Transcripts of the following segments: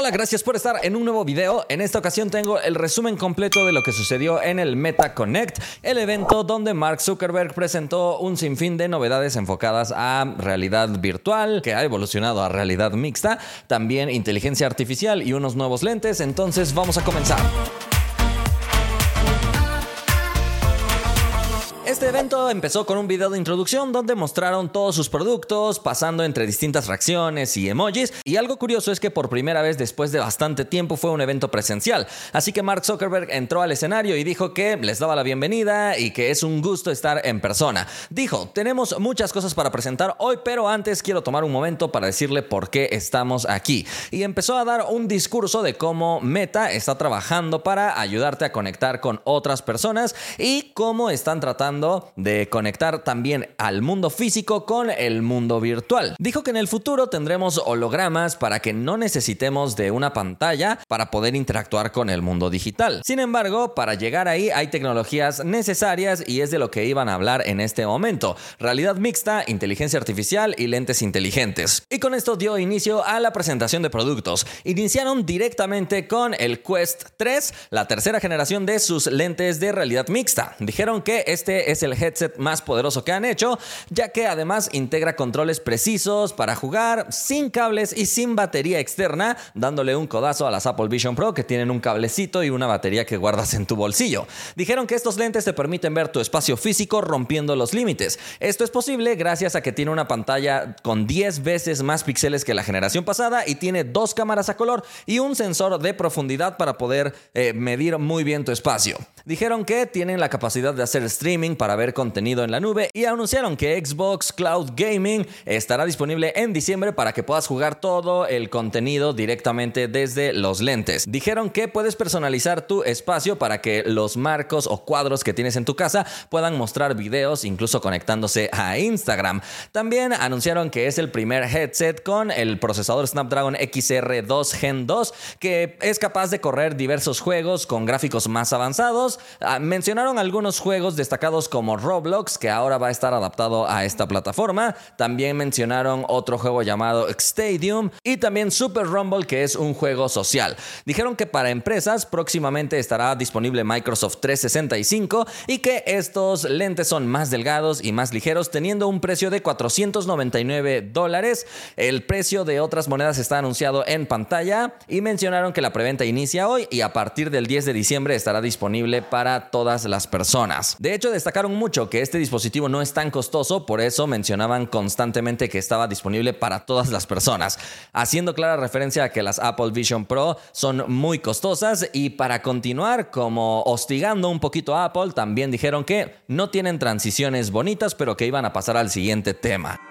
Hola, gracias por estar en un nuevo video. En esta ocasión tengo el resumen completo de lo que sucedió en el Meta Connect, el evento donde Mark Zuckerberg presentó un sinfín de novedades enfocadas a realidad virtual, que ha evolucionado a realidad mixta, también inteligencia artificial y unos nuevos lentes. Entonces vamos a comenzar. Este evento empezó con un video de introducción donde mostraron todos sus productos, pasando entre distintas reacciones y emojis. Y algo curioso es que por primera vez después de bastante tiempo fue un evento presencial. Así que Mark Zuckerberg entró al escenario y dijo que les daba la bienvenida y que es un gusto estar en persona. Dijo, tenemos muchas cosas para presentar hoy, pero antes quiero tomar un momento para decirle por qué estamos aquí. Y empezó a dar un discurso de cómo Meta está trabajando para ayudarte a conectar con otras personas y cómo están tratando de conectar también al mundo físico con el mundo virtual. Dijo que en el futuro tendremos hologramas para que no necesitemos de una pantalla para poder interactuar con el mundo digital. Sin embargo, para llegar ahí hay tecnologías necesarias y es de lo que iban a hablar en este momento. Realidad mixta, inteligencia artificial y lentes inteligentes. Y con esto dio inicio a la presentación de productos. Iniciaron directamente con el Quest 3, la tercera generación de sus lentes de realidad mixta. Dijeron que este es el headset más poderoso que han hecho, ya que además integra controles precisos para jugar sin cables y sin batería externa, dándole un codazo a las Apple Vision Pro que tienen un cablecito y una batería que guardas en tu bolsillo. Dijeron que estos lentes te permiten ver tu espacio físico rompiendo los límites. Esto es posible gracias a que tiene una pantalla con 10 veces más píxeles que la generación pasada y tiene dos cámaras a color y un sensor de profundidad para poder eh, medir muy bien tu espacio. Dijeron que tienen la capacidad de hacer streaming para ver contenido en la nube y anunciaron que Xbox Cloud Gaming estará disponible en diciembre para que puedas jugar todo el contenido directamente desde los lentes. Dijeron que puedes personalizar tu espacio para que los marcos o cuadros que tienes en tu casa puedan mostrar videos incluso conectándose a Instagram. También anunciaron que es el primer headset con el procesador Snapdragon XR2 Gen 2 que es capaz de correr diversos juegos con gráficos más avanzados. Ah, mencionaron algunos juegos destacados como Roblox, que ahora va a estar adaptado a esta plataforma. También mencionaron otro juego llamado Stadium y también Super Rumble, que es un juego social. Dijeron que para empresas próximamente estará disponible Microsoft 365 y que estos lentes son más delgados y más ligeros, teniendo un precio de 499 dólares. El precio de otras monedas está anunciado en pantalla y mencionaron que la preventa inicia hoy y a partir del 10 de diciembre estará disponible para todas las personas. De hecho, mucho que este dispositivo no es tan costoso, por eso mencionaban constantemente que estaba disponible para todas las personas, haciendo clara referencia a que las Apple Vision Pro son muy costosas y para continuar como hostigando un poquito a Apple, también dijeron que no tienen transiciones bonitas, pero que iban a pasar al siguiente tema.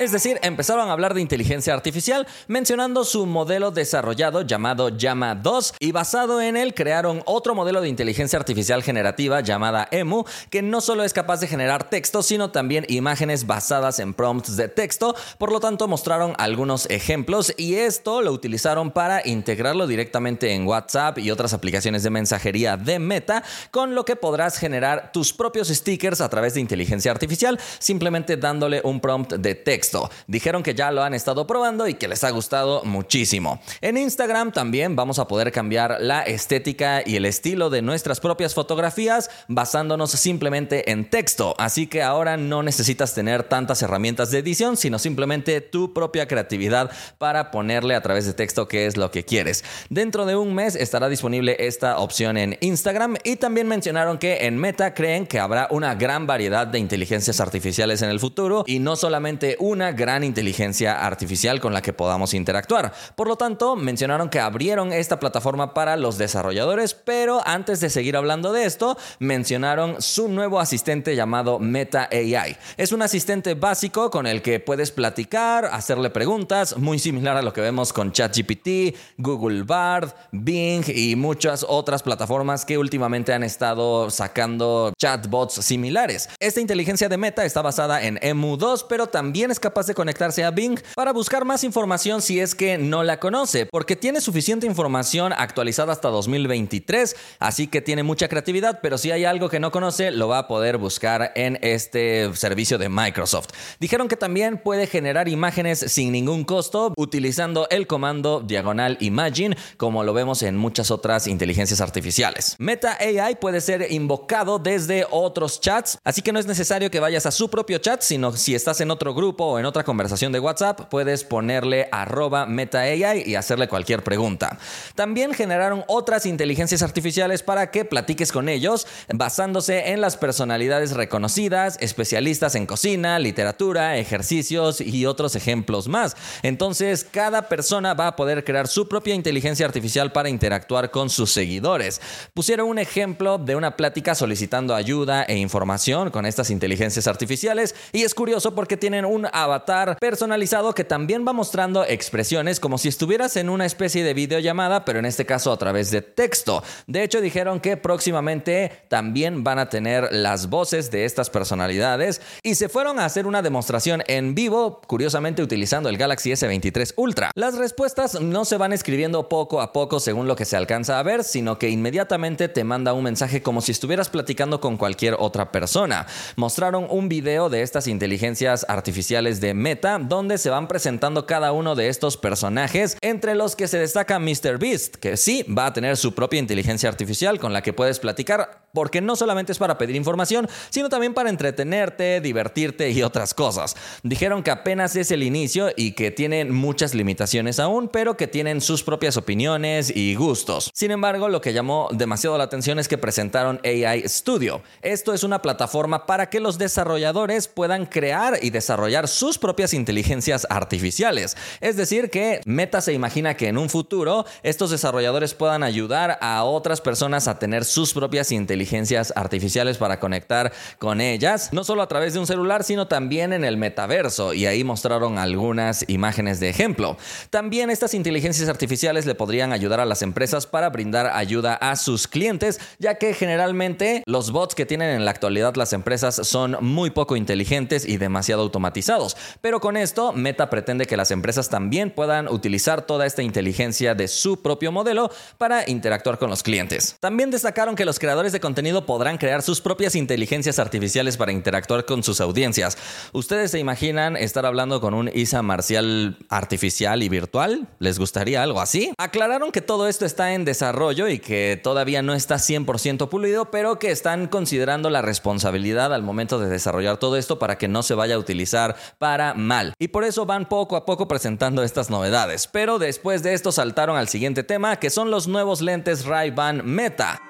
Es decir, empezaron a hablar de inteligencia artificial mencionando su modelo desarrollado llamado Llama 2 y basado en él crearon otro modelo de inteligencia artificial generativa llamada EMU que no solo es capaz de generar texto sino también imágenes basadas en prompts de texto, por lo tanto mostraron algunos ejemplos y esto lo utilizaron para integrarlo directamente en WhatsApp y otras aplicaciones de mensajería de Meta, con lo que podrás generar tus propios stickers a través de inteligencia artificial simplemente dándole un prompt de texto. Dijeron que ya lo han estado probando y que les ha gustado muchísimo. En Instagram también vamos a poder cambiar la estética y el estilo de nuestras propias fotografías basándonos simplemente en texto. Así que ahora no necesitas tener tantas herramientas de edición, sino simplemente tu propia creatividad para ponerle a través de texto qué es lo que quieres. Dentro de un mes estará disponible esta opción en Instagram y también mencionaron que en Meta creen que habrá una gran variedad de inteligencias artificiales en el futuro y no solamente una gran inteligencia artificial con la que podamos interactuar. Por lo tanto, mencionaron que abrieron esta plataforma para los desarrolladores, pero antes de seguir hablando de esto, mencionaron su nuevo asistente llamado Meta AI. Es un asistente básico con el que puedes platicar, hacerle preguntas, muy similar a lo que vemos con ChatGPT, Google Bard, Bing y muchas otras plataformas que últimamente han estado sacando chatbots similares. Esta inteligencia de Meta está basada en EMU2, pero también es capaz de conectarse a Bing para buscar más información si es que no la conoce, porque tiene suficiente información actualizada hasta 2023, así que tiene mucha creatividad, pero si hay algo que no conoce, lo va a poder buscar en este servicio de Microsoft. Dijeron que también puede generar imágenes sin ningún costo utilizando el comando diagonal imagine, como lo vemos en muchas otras inteligencias artificiales. Meta AI puede ser invocado desde otros chats, así que no es necesario que vayas a su propio chat, sino si estás en otro grupo en otra conversación de WhatsApp, puedes ponerle arroba meta AI y hacerle cualquier pregunta. También generaron otras inteligencias artificiales para que platiques con ellos, basándose en las personalidades reconocidas, especialistas en cocina, literatura, ejercicios y otros ejemplos más. Entonces, cada persona va a poder crear su propia inteligencia artificial para interactuar con sus seguidores. Pusieron un ejemplo de una plática solicitando ayuda e información con estas inteligencias artificiales y es curioso porque tienen un avatar personalizado que también va mostrando expresiones como si estuvieras en una especie de videollamada, pero en este caso a través de texto. De hecho, dijeron que próximamente también van a tener las voces de estas personalidades y se fueron a hacer una demostración en vivo, curiosamente utilizando el Galaxy S23 Ultra. Las respuestas no se van escribiendo poco a poco según lo que se alcanza a ver, sino que inmediatamente te manda un mensaje como si estuvieras platicando con cualquier otra persona. Mostraron un video de estas inteligencias artificiales de Meta donde se van presentando cada uno de estos personajes, entre los que se destaca MrBeast, que sí va a tener su propia inteligencia artificial con la que puedes platicar porque no solamente es para pedir información, sino también para entretenerte, divertirte y otras cosas. Dijeron que apenas es el inicio y que tienen muchas limitaciones aún, pero que tienen sus propias opiniones y gustos. Sin embargo, lo que llamó demasiado la atención es que presentaron AI Studio. Esto es una plataforma para que los desarrolladores puedan crear y desarrollar sus propias inteligencias artificiales. Es decir, que Meta se imagina que en un futuro estos desarrolladores puedan ayudar a otras personas a tener sus propias inteligencias inteligencias artificiales para conectar con ellas, no solo a través de un celular, sino también en el metaverso, y ahí mostraron algunas imágenes de ejemplo. También estas inteligencias artificiales le podrían ayudar a las empresas para brindar ayuda a sus clientes, ya que generalmente los bots que tienen en la actualidad las empresas son muy poco inteligentes y demasiado automatizados. Pero con esto, Meta pretende que las empresas también puedan utilizar toda esta inteligencia de su propio modelo para interactuar con los clientes. También destacaron que los creadores de podrán crear sus propias inteligencias artificiales para interactuar con sus audiencias. ¿Ustedes se imaginan estar hablando con un Isa marcial artificial y virtual? ¿Les gustaría algo así? Aclararon que todo esto está en desarrollo y que todavía no está 100% pulido, pero que están considerando la responsabilidad al momento de desarrollar todo esto para que no se vaya a utilizar para mal. Y por eso van poco a poco presentando estas novedades. Pero después de esto saltaron al siguiente tema, que son los nuevos lentes Ray-Ban Meta.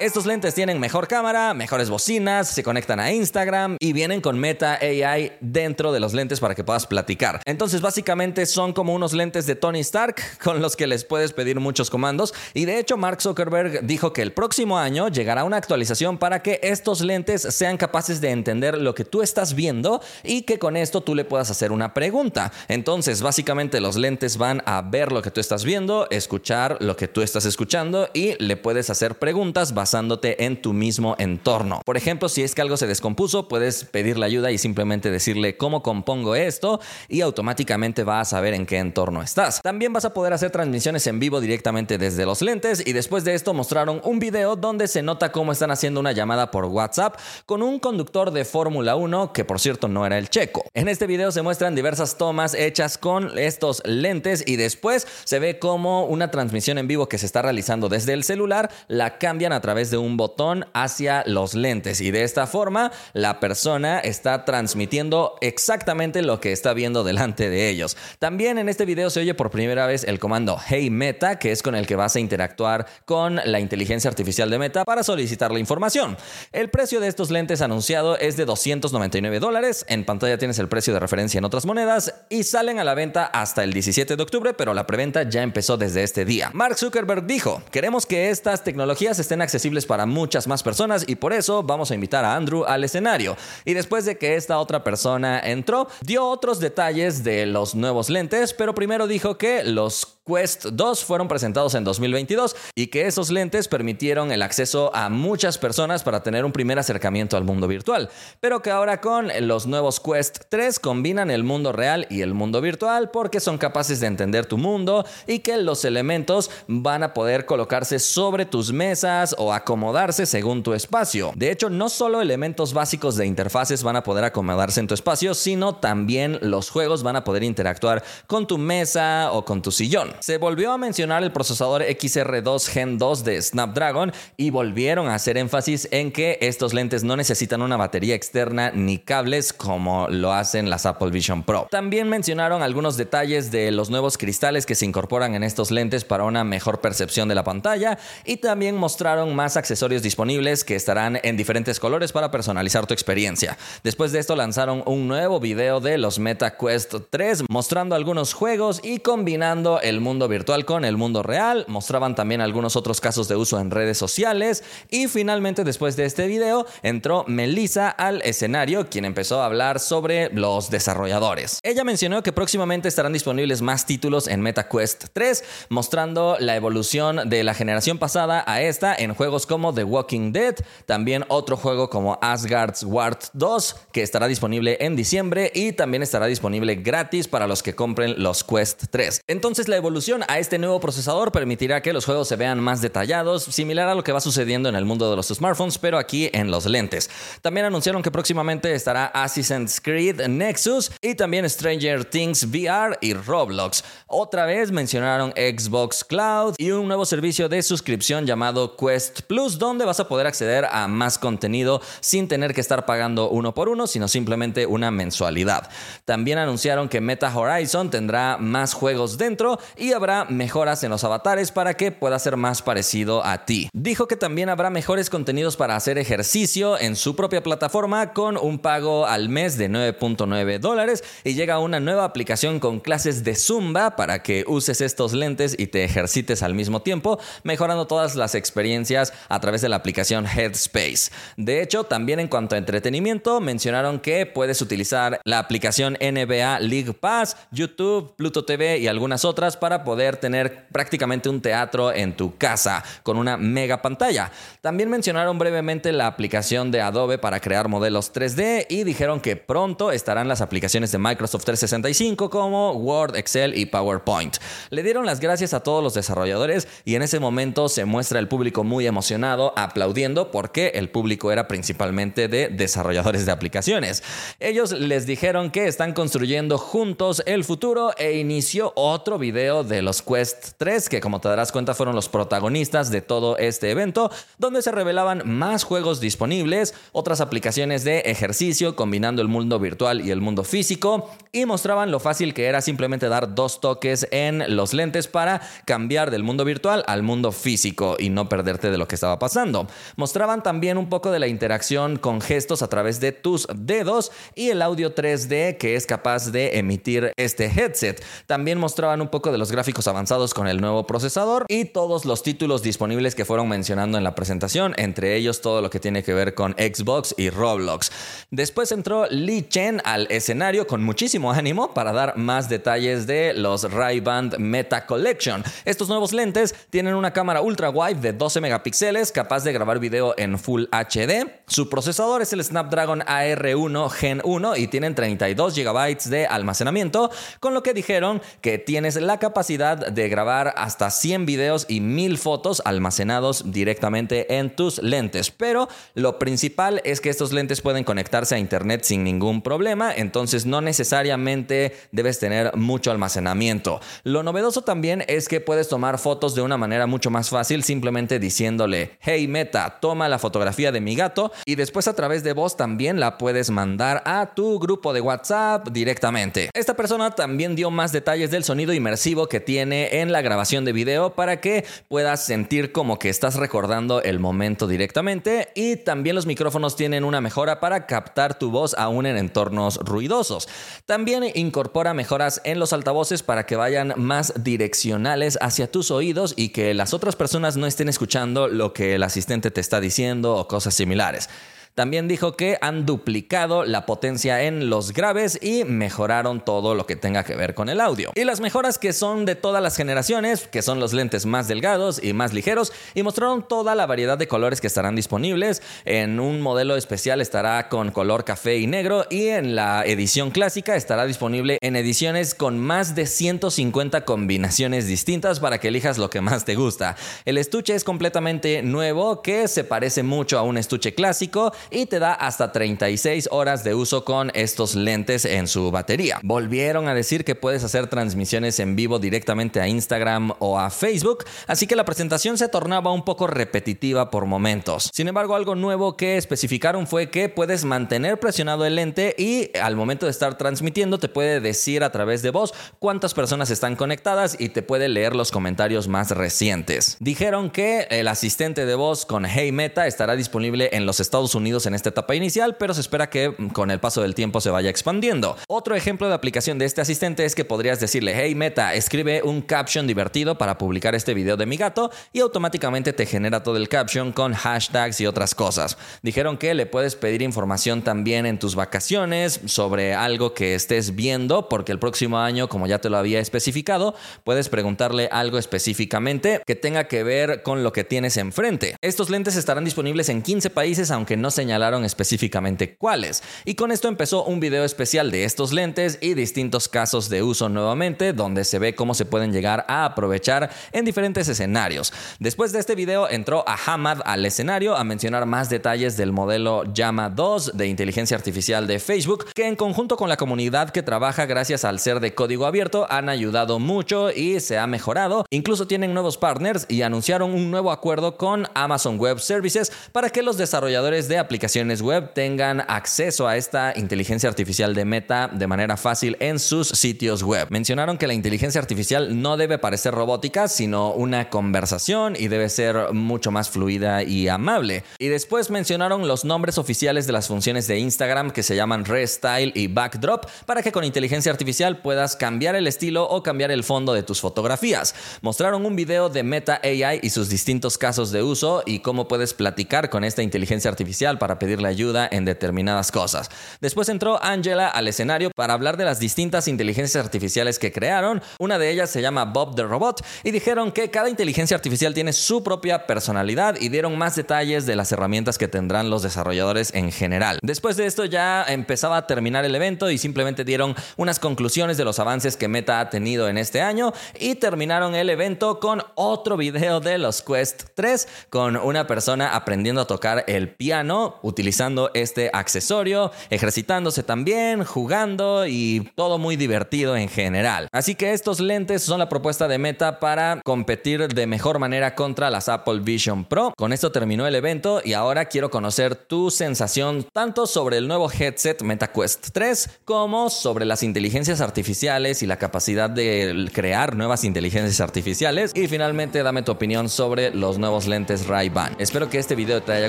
Estos lentes tienen mejor cámara, mejores bocinas, se conectan a Instagram y vienen con Meta AI dentro de los lentes para que puedas platicar. Entonces básicamente son como unos lentes de Tony Stark con los que les puedes pedir muchos comandos y de hecho Mark Zuckerberg dijo que el próximo año llegará una actualización para que estos lentes sean capaces de entender lo que tú estás viendo y que con esto tú le puedas hacer una pregunta. Entonces básicamente los lentes van a ver lo que tú estás viendo, escuchar lo que tú estás escuchando y le puedes hacer preguntas basándote en tu mismo entorno. Por ejemplo, si es que algo se descompuso, puedes pedirle ayuda y simplemente decirle cómo compongo esto y automáticamente va a saber en qué entorno estás. También vas a poder hacer transmisiones en vivo directamente desde los lentes y después de esto mostraron un video donde se nota cómo están haciendo una llamada por WhatsApp con un conductor de Fórmula 1 que por cierto no era el checo. En este video se muestran diversas tomas hechas con estos lentes y después se ve como una transmisión en vivo que se está realizando desde el celular la cambian a través través de un botón hacia los lentes y de esta forma la persona está transmitiendo exactamente lo que está viendo delante de ellos. También en este video se oye por primera vez el comando Hey Meta, que es con el que vas a interactuar con la inteligencia artificial de Meta para solicitar la información. El precio de estos lentes anunciado es de 299 dólares. En pantalla tienes el precio de referencia en otras monedas y salen a la venta hasta el 17 de octubre, pero la preventa ya empezó desde este día. Mark Zuckerberg dijo, queremos que estas tecnologías estén para muchas más personas y por eso vamos a invitar a Andrew al escenario. Y después de que esta otra persona entró, dio otros detalles de los nuevos lentes, pero primero dijo que los Quest 2 fueron presentados en 2022 y que esos lentes permitieron el acceso a muchas personas para tener un primer acercamiento al mundo virtual, pero que ahora con los nuevos Quest 3 combinan el mundo real y el mundo virtual porque son capaces de entender tu mundo y que los elementos van a poder colocarse sobre tus mesas o acomodarse según tu espacio. De hecho, no solo elementos básicos de interfaces van a poder acomodarse en tu espacio, sino también los juegos van a poder interactuar con tu mesa o con tu sillón. Se volvió a mencionar el procesador XR2 Gen 2 de Snapdragon y volvieron a hacer énfasis en que estos lentes no necesitan una batería externa ni cables como lo hacen las Apple Vision Pro. También mencionaron algunos detalles de los nuevos cristales que se incorporan en estos lentes para una mejor percepción de la pantalla y también mostraron más accesorios disponibles que estarán en diferentes colores para personalizar tu experiencia. Después de esto lanzaron un nuevo video de los Meta Quest 3 mostrando algunos juegos y combinando el mundo virtual con el mundo real. Mostraban también algunos otros casos de uso en redes sociales. Y finalmente, después de este video, entró Melissa al escenario, quien empezó a hablar sobre los desarrolladores. Ella mencionó que próximamente estarán disponibles más títulos en MetaQuest 3, mostrando la evolución de la generación pasada a esta en juegos como The Walking Dead, también otro juego como Asgard's Ward 2, que estará disponible en diciembre y también estará disponible gratis para los que compren los Quest 3. Entonces la evolución a este nuevo procesador permitirá que los juegos se vean más detallados, similar a lo que va sucediendo en el mundo de los smartphones, pero aquí en los lentes. También anunciaron que próximamente estará Assassin's Creed Nexus y también Stranger Things VR y Roblox. Otra vez mencionaron Xbox Cloud y un nuevo servicio de suscripción llamado Quest Plus, donde vas a poder acceder a más contenido sin tener que estar pagando uno por uno, sino simplemente una mensualidad. También anunciaron que Meta Horizon tendrá más juegos dentro habrá mejoras en los avatares para que pueda ser más parecido a ti. Dijo que también habrá mejores contenidos para hacer ejercicio en su propia plataforma con un pago al mes de 9.9 dólares y llega una nueva aplicación con clases de Zumba para que uses estos lentes y te ejercites al mismo tiempo, mejorando todas las experiencias a través de la aplicación Headspace. De hecho, también en cuanto a entretenimiento, mencionaron que puedes utilizar la aplicación NBA League Pass, YouTube, Pluto TV y algunas otras para poder tener prácticamente un teatro en tu casa con una mega pantalla. También mencionaron brevemente la aplicación de Adobe para crear modelos 3D y dijeron que pronto estarán las aplicaciones de Microsoft 365 como Word, Excel y PowerPoint. Le dieron las gracias a todos los desarrolladores y en ese momento se muestra el público muy emocionado aplaudiendo porque el público era principalmente de desarrolladores de aplicaciones. Ellos les dijeron que están construyendo juntos el futuro e inició otro video de los Quest 3 que como te darás cuenta fueron los protagonistas de todo este evento donde se revelaban más juegos disponibles, otras aplicaciones de ejercicio combinando el mundo virtual y el mundo físico y mostraban lo fácil que era simplemente dar dos toques en los lentes para cambiar del mundo virtual al mundo físico y no perderte de lo que estaba pasando. Mostraban también un poco de la interacción con gestos a través de tus dedos y el audio 3D que es capaz de emitir este headset. También mostraban un poco de los gráficos avanzados con el nuevo procesador y todos los títulos disponibles que fueron mencionando en la presentación, entre ellos todo lo que tiene que ver con Xbox y Roblox. Después entró Lee Chen al escenario con muchísimo ánimo para dar más detalles de los Ray-Ban Meta Collection. Estos nuevos lentes tienen una cámara ultra wide de 12 megapíxeles capaz de grabar video en Full HD. Su procesador es el Snapdragon AR1 Gen 1 y tienen 32 GB de almacenamiento, con lo que dijeron que tienes la capacidad de grabar hasta 100 videos y 1000 fotos almacenados directamente en tus lentes. Pero lo principal es que estos lentes pueden conectarse a internet sin ningún problema, entonces no necesariamente debes tener mucho almacenamiento. Lo novedoso también es que puedes tomar fotos de una manera mucho más fácil simplemente diciéndole, hey Meta, toma la fotografía de mi gato y después a través de voz también la puedes mandar a tu grupo de WhatsApp directamente. Esta persona también dio más detalles del sonido inmersivo que tiene en la grabación de video para que puedas sentir como que estás recordando el momento directamente y también los micrófonos tienen una mejora para captar tu voz aún en entornos ruidosos. También incorpora mejoras en los altavoces para que vayan más direccionales hacia tus oídos y que las otras personas no estén escuchando lo que el asistente te está diciendo o cosas similares. También dijo que han duplicado la potencia en los graves y mejoraron todo lo que tenga que ver con el audio. Y las mejoras que son de todas las generaciones, que son los lentes más delgados y más ligeros, y mostraron toda la variedad de colores que estarán disponibles. En un modelo especial estará con color café y negro y en la edición clásica estará disponible en ediciones con más de 150 combinaciones distintas para que elijas lo que más te gusta. El estuche es completamente nuevo que se parece mucho a un estuche clásico y te da hasta 36 horas de uso con estos lentes en su batería. Volvieron a decir que puedes hacer transmisiones en vivo directamente a Instagram o a Facebook, así que la presentación se tornaba un poco repetitiva por momentos. Sin embargo, algo nuevo que especificaron fue que puedes mantener presionado el lente y al momento de estar transmitiendo te puede decir a través de voz cuántas personas están conectadas y te puede leer los comentarios más recientes. Dijeron que el asistente de voz con Hey Meta estará disponible en los Estados Unidos en esta etapa inicial, pero se espera que con el paso del tiempo se vaya expandiendo. Otro ejemplo de aplicación de este asistente es que podrías decirle, hey Meta, escribe un caption divertido para publicar este video de mi gato y automáticamente te genera todo el caption con hashtags y otras cosas. Dijeron que le puedes pedir información también en tus vacaciones sobre algo que estés viendo, porque el próximo año, como ya te lo había especificado, puedes preguntarle algo específicamente que tenga que ver con lo que tienes enfrente. Estos lentes estarán disponibles en 15 países, aunque no señalaron específicamente cuáles. Y con esto empezó un video especial de estos lentes y distintos casos de uso nuevamente, donde se ve cómo se pueden llegar a aprovechar en diferentes escenarios. Después de este video entró a Hamad al escenario a mencionar más detalles del modelo Llama 2 de inteligencia artificial de Facebook, que en conjunto con la comunidad que trabaja gracias al ser de código abierto han ayudado mucho y se ha mejorado. Incluso tienen nuevos partners y anunciaron un nuevo acuerdo con Amazon Web Services para que los desarrolladores de aplicaciones web tengan acceso a esta inteligencia artificial de Meta de manera fácil en sus sitios web. Mencionaron que la inteligencia artificial no debe parecer robótica, sino una conversación y debe ser mucho más fluida y amable. Y después mencionaron los nombres oficiales de las funciones de Instagram que se llaman Restyle y Backdrop para que con inteligencia artificial puedas cambiar el estilo o cambiar el fondo de tus fotografías. Mostraron un video de Meta AI y sus distintos casos de uso y cómo puedes platicar con esta inteligencia artificial para pedirle ayuda en determinadas cosas. Después entró Angela al escenario para hablar de las distintas inteligencias artificiales que crearon. Una de ellas se llama Bob the Robot y dijeron que cada inteligencia artificial tiene su propia personalidad y dieron más detalles de las herramientas que tendrán los desarrolladores en general. Después de esto ya empezaba a terminar el evento y simplemente dieron unas conclusiones de los avances que Meta ha tenido en este año y terminaron el evento con otro video de los Quest 3 con una persona aprendiendo a tocar el piano utilizando este accesorio, ejercitándose también, jugando y todo muy divertido en general. Así que estos lentes son la propuesta de Meta para competir de mejor manera contra las Apple Vision Pro. Con esto terminó el evento y ahora quiero conocer tu sensación tanto sobre el nuevo headset MetaQuest 3 como sobre las inteligencias artificiales y la capacidad de crear nuevas inteligencias artificiales. Y finalmente dame tu opinión sobre los nuevos lentes Ray-Ban. Espero que este video te haya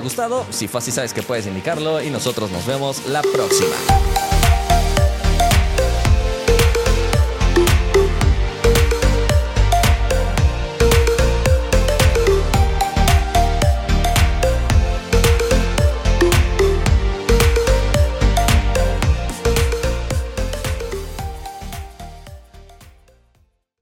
gustado. Si fue así, que puedes indicarlo y nosotros nos vemos la próxima.